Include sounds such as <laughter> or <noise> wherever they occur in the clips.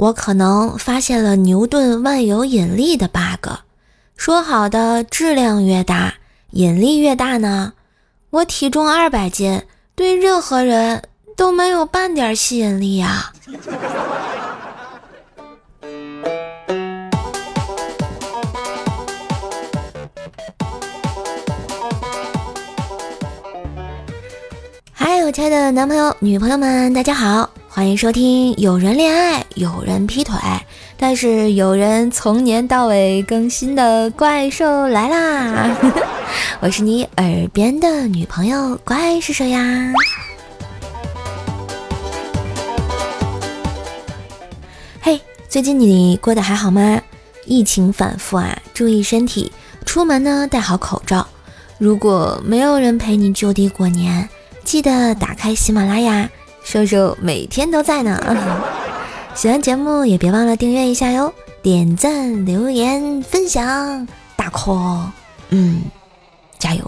我可能发现了牛顿万有引力的 bug。说好的质量越大，引力越大呢？我体重二百斤，对任何人都没有半点吸引力呀。还有亲爱的男朋友、女朋友们，大家好，欢迎收听有人恋爱，有人劈腿，但是有人从年到尾更新的怪兽来啦！<laughs> 我是你耳边的女朋友，怪是谁呀？嘿，最近你过得还好吗？疫情反复啊，注意身体，出门呢戴好口罩。如果没有人陪你就地过年。记得打开喜马拉雅，瘦瘦每天都在呢。<laughs> 喜欢节目也别忘了订阅一下哟，点赞、留言、分享，大 call，嗯，加油！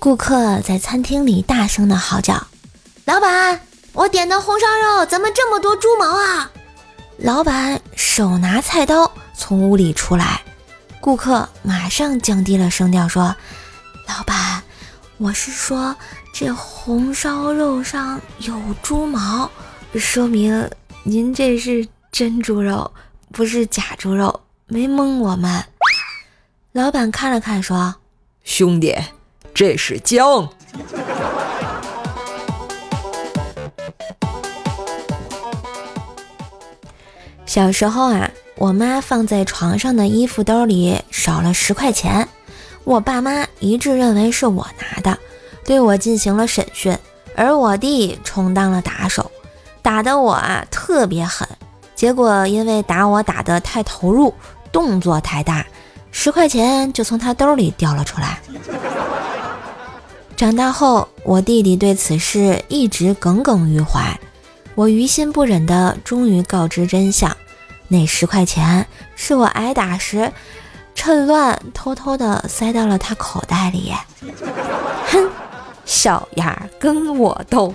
顾客在餐厅里大声的嚎叫：“老板，我点的红烧肉怎么这么多猪毛啊？”老板手拿菜刀从屋里出来，顾客马上降低了声调说：“老板，我是说这红烧肉上有猪毛，说明您这是真猪肉，不是假猪肉，没蒙我们。”老板看了看说：“兄弟，这是姜。”小时候啊，我妈放在床上的衣服兜里少了十块钱，我爸妈一致认为是我拿的，对我进行了审讯，而我弟充当了打手，打得我啊特别狠。结果因为打我打得太投入，动作太大，十块钱就从他兜里掉了出来。<laughs> 长大后，我弟弟对此事一直耿耿于怀，我于心不忍的终于告知真相。那十块钱是我挨打时趁乱偷偷的塞到了他口袋里。哼，小样跟我斗！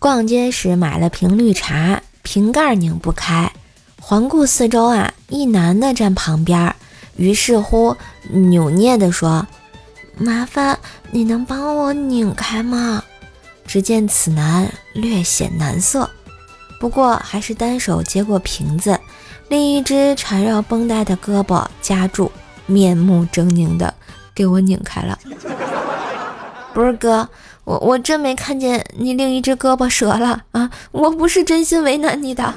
逛街时买了瓶绿茶，瓶盖拧不开，环顾四周啊，一男的站旁边，于是乎扭捏的说。麻烦你能帮我拧开吗？只见此男略显难色，不过还是单手接过瓶子，另一只缠绕绷带的胳膊夹住，面目狰狞的给我拧开了。不是哥，我我真没看见你另一只胳膊折了啊！我不是真心为难你的。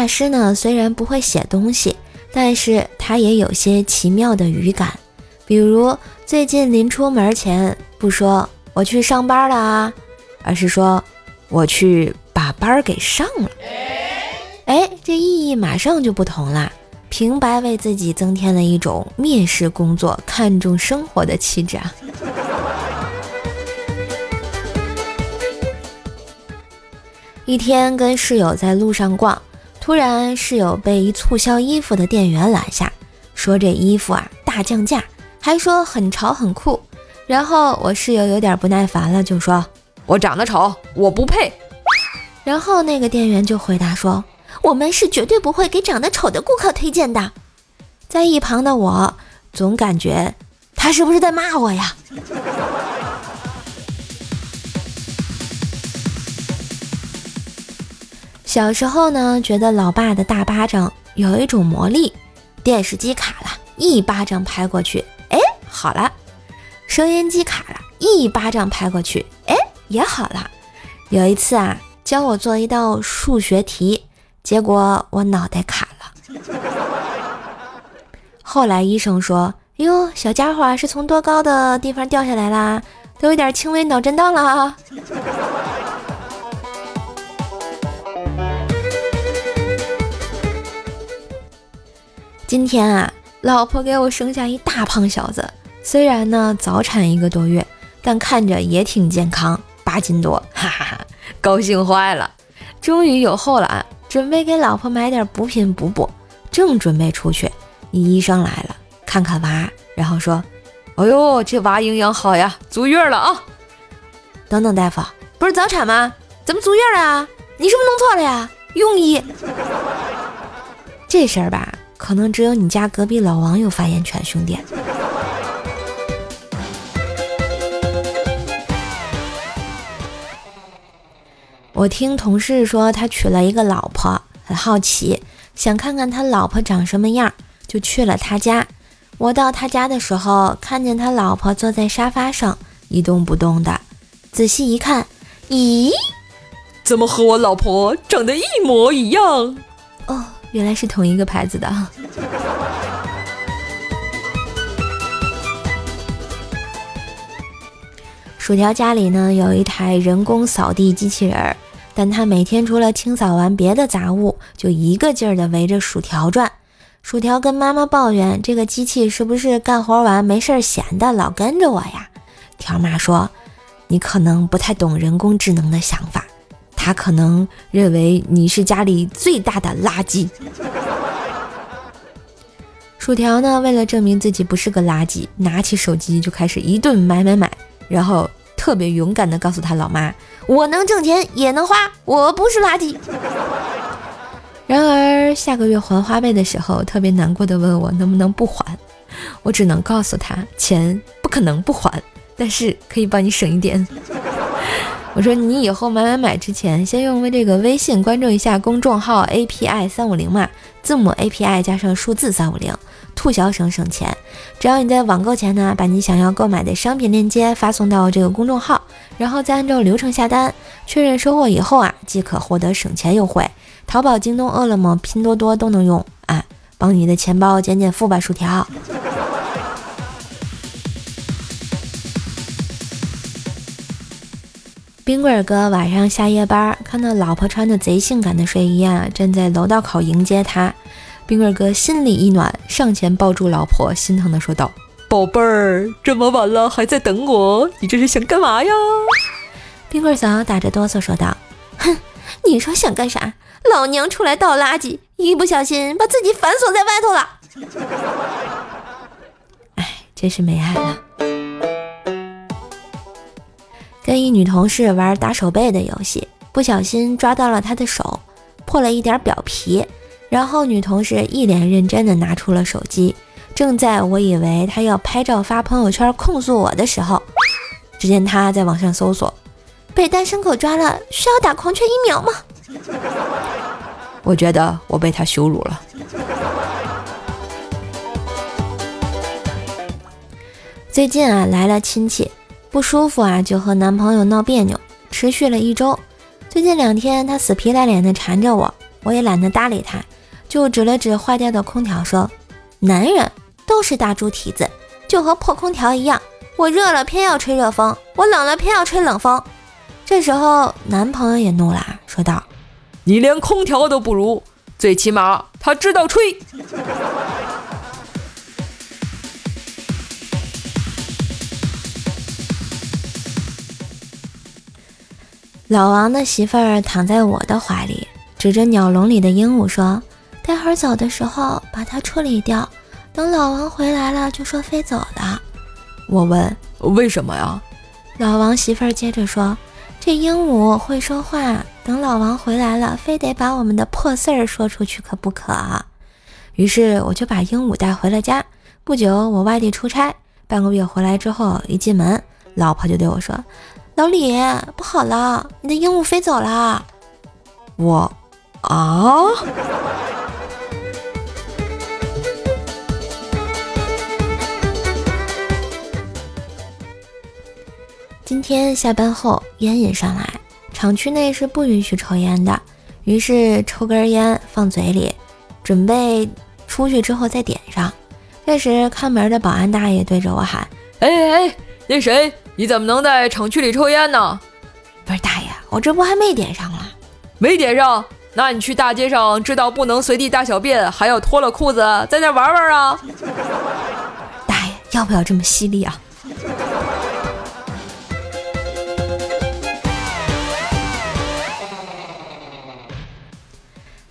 大师呢，虽然不会写东西，但是他也有些奇妙的语感。比如最近临出门前，不说我去上班了啊，而是说我去把班给上了。哎，这意义马上就不同了，平白为自己增添了一种蔑视工作、看重生活的气质啊。一天跟室友在路上逛。突然，室友被一促销衣服的店员拦下，说这衣服啊大降价，还说很潮很酷。然后我室友有点不耐烦了，就说：“我长得丑，我不配。”然后那个店员就回答说：“我们是绝对不会给长得丑的顾客推荐的。”在一旁的我总感觉他是不是在骂我呀？小时候呢，觉得老爸的大巴掌有一种魔力，电视机卡了，一巴掌拍过去，哎，好了；收音机卡了，一巴掌拍过去，哎，也好了。有一次啊，教我做一道数学题，结果我脑袋卡了。后来医生说：“哟，小家伙是从多高的地方掉下来啦？都有点轻微脑震荡了。”今天啊，老婆给我生下一大胖小子，虽然呢早产一个多月，但看着也挺健康，八斤多，<laughs> 哈哈哈，高兴坏了，终于有后了啊！准备给老婆买点补品补补，正准备出去，医生来了，看看娃，然后说：“哎呦，这娃营养好呀，足月了啊！”等等，大夫，不是早产吗？怎么足月了啊？你是不是弄错了呀？庸医。这事儿吧，可能只有你家隔壁老王有发言权，兄弟。我听同事说他娶了一个老婆，很好奇，想看看他老婆长什么样，就去了他家。我到他家的时候，看见他老婆坐在沙发上一动不动的。仔细一看，咦，怎么和我老婆长得一模一样？原来是同一个牌子的。薯条家里呢有一台人工扫地机器人。但他每天除了清扫完别的杂物，就一个劲儿的围着薯条转。薯条跟妈妈抱怨：“这个机器是不是干活完没事闲的，老跟着我呀？”条妈说：“你可能不太懂人工智能的想法，他可能认为你是家里最大的垃圾。”薯条呢，为了证明自己不是个垃圾，拿起手机就开始一顿买买买，然后。特别勇敢地告诉他老妈：“我能挣钱也能花，我不是垃圾。”然而下个月还花呗的时候，特别难过的问我能不能不还。我只能告诉他，钱不可能不还，但是可以帮你省一点。我说你以后买买买之前，先用这个微信关注一下公众号 API 三五零嘛，字母 API 加上数字三五零。促销省省钱，只要你在网购前呢，把你想要购买的商品链接发送到这个公众号，然后再按照流程下单，确认收货以后啊，即可获得省钱优惠。淘宝、京东、饿了么、拼多多都能用啊，帮你的钱包减减负吧，薯条。冰棍儿哥晚上下夜班，看到老婆穿的贼性感的睡衣啊，站在楼道口迎接他。冰棍哥心里一暖，上前抱住老婆，心疼的说道：“宝贝儿，这么晚了还在等我，你这是想干嘛呀？”冰棍嫂打着哆嗦说道：“哼，你说想干啥？老娘出来倒垃圾，一不小心把自己反锁在外头了。哎，真是没爱了。跟一女同事玩打手背的游戏，不小心抓到了她的手，破了一点表皮。”然后女同事一脸认真地拿出了手机，正在我以为她要拍照发朋友圈控诉我的时候，只见她在网上搜索：“被单身狗抓了，需要打狂犬疫苗吗？” <laughs> 我觉得我被她羞辱了。最近啊来了亲戚，不舒服啊就和男朋友闹别扭，持续了一周。最近两天他死皮赖脸地缠着我，我也懒得搭理他。就指了指坏掉的空调，说：“男人都是大猪蹄子，就和破空调一样。我热了偏要吹热风，我冷了偏要吹冷风。”这时候，男朋友也怒了，说道：“你连空调都不如，最起码他知道吹。”老王的媳妇儿躺在我的怀里，指着鸟笼里的鹦鹉说。待会儿走的时候把它处理掉，等老王回来了就说飞走了。我问为什么呀？老王媳妇儿接着说：“这鹦鹉会说话，等老王回来了，非得把我们的破事儿说出去可不可？”于是我就把鹦鹉带回了家。不久我外地出差，半个月回来之后，一进门，老婆就对我说：“老李，不好了，你的鹦鹉飞走了。”我啊。今天下班后，烟瘾上来，厂区内是不允许抽烟的，于是抽根烟放嘴里，准备出去之后再点上。这时看门的保安大爷对着我喊：“哎哎哎，那谁，你怎么能在厂区里抽烟呢？不是大爷我这不还没点上吗没点上？那你去大街上知道不能随地大小便还要脱了裤子在那玩玩啊？大爷要不要这么犀利啊？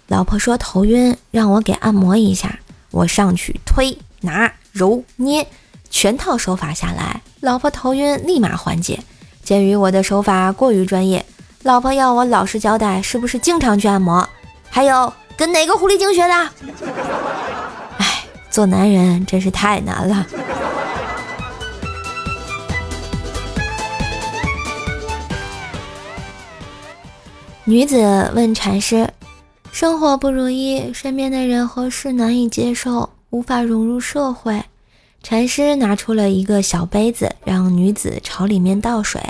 老婆说头晕让我给按摩一下。我上去推拿揉捏。全套手法下来，老婆头晕立马缓解。鉴于我的手法过于专业，老婆要我老实交代，是不是经常去按摩？还有跟哪个狐狸精学的？<laughs> 哎，做男人真是太难了。女子问禅师：“生活不如意，身边的人和事难以接受，无法融入社会。”禅师拿出了一个小杯子，让女子朝里面倒水，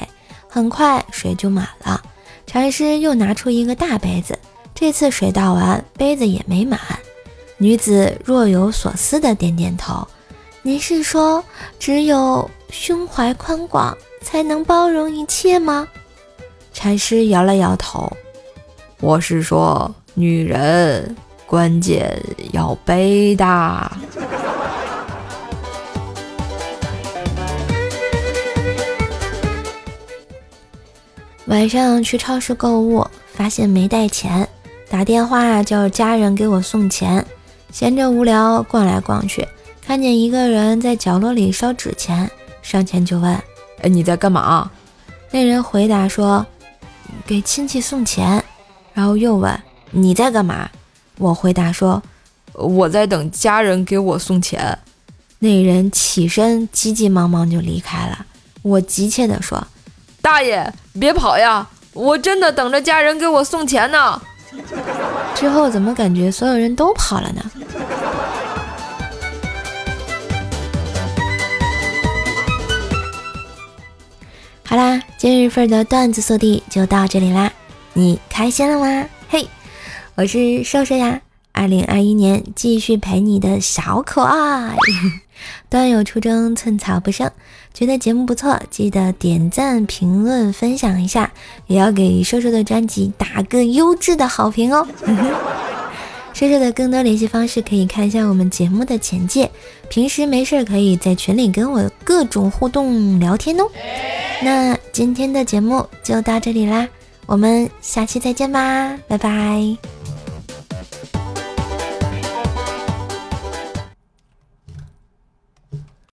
很快水就满了。禅师又拿出一个大杯子，这次水倒完，杯子也没满。女子若有所思的点点头：“您是说，只有胸怀宽广，才能包容一切吗？”禅师摇了摇头。我是说，女人关键要背大。晚上去超市购物，发现没带钱，打电话叫家人给我送钱。闲着无聊，逛来逛去，看见一个人在角落里烧纸钱，上前就问：“哎，你在干嘛？”那人回答说：“给亲戚送钱。”然后又问你在干嘛？我回答说我在等家人给我送钱。那人起身急急忙忙就离开了。我急切地说：“大爷，别跑呀！我真的等着家人给我送钱呢。”之后怎么感觉所有人都跑了呢？好啦，今日份的段子速递就到这里啦。你开心了吗？嘿，我是瘦瘦呀。二零二一年继续陪你的小可爱，端友出征，寸草不生。觉得节目不错，记得点赞、评论、分享一下，也要给瘦瘦的专辑打个优质的好评哦。<laughs> 瘦瘦的更多联系方式可以看一下我们节目的简介。平时没事可以在群里跟我各种互动聊天哦。那今天的节目就到这里啦。我们下期再见吧，拜拜。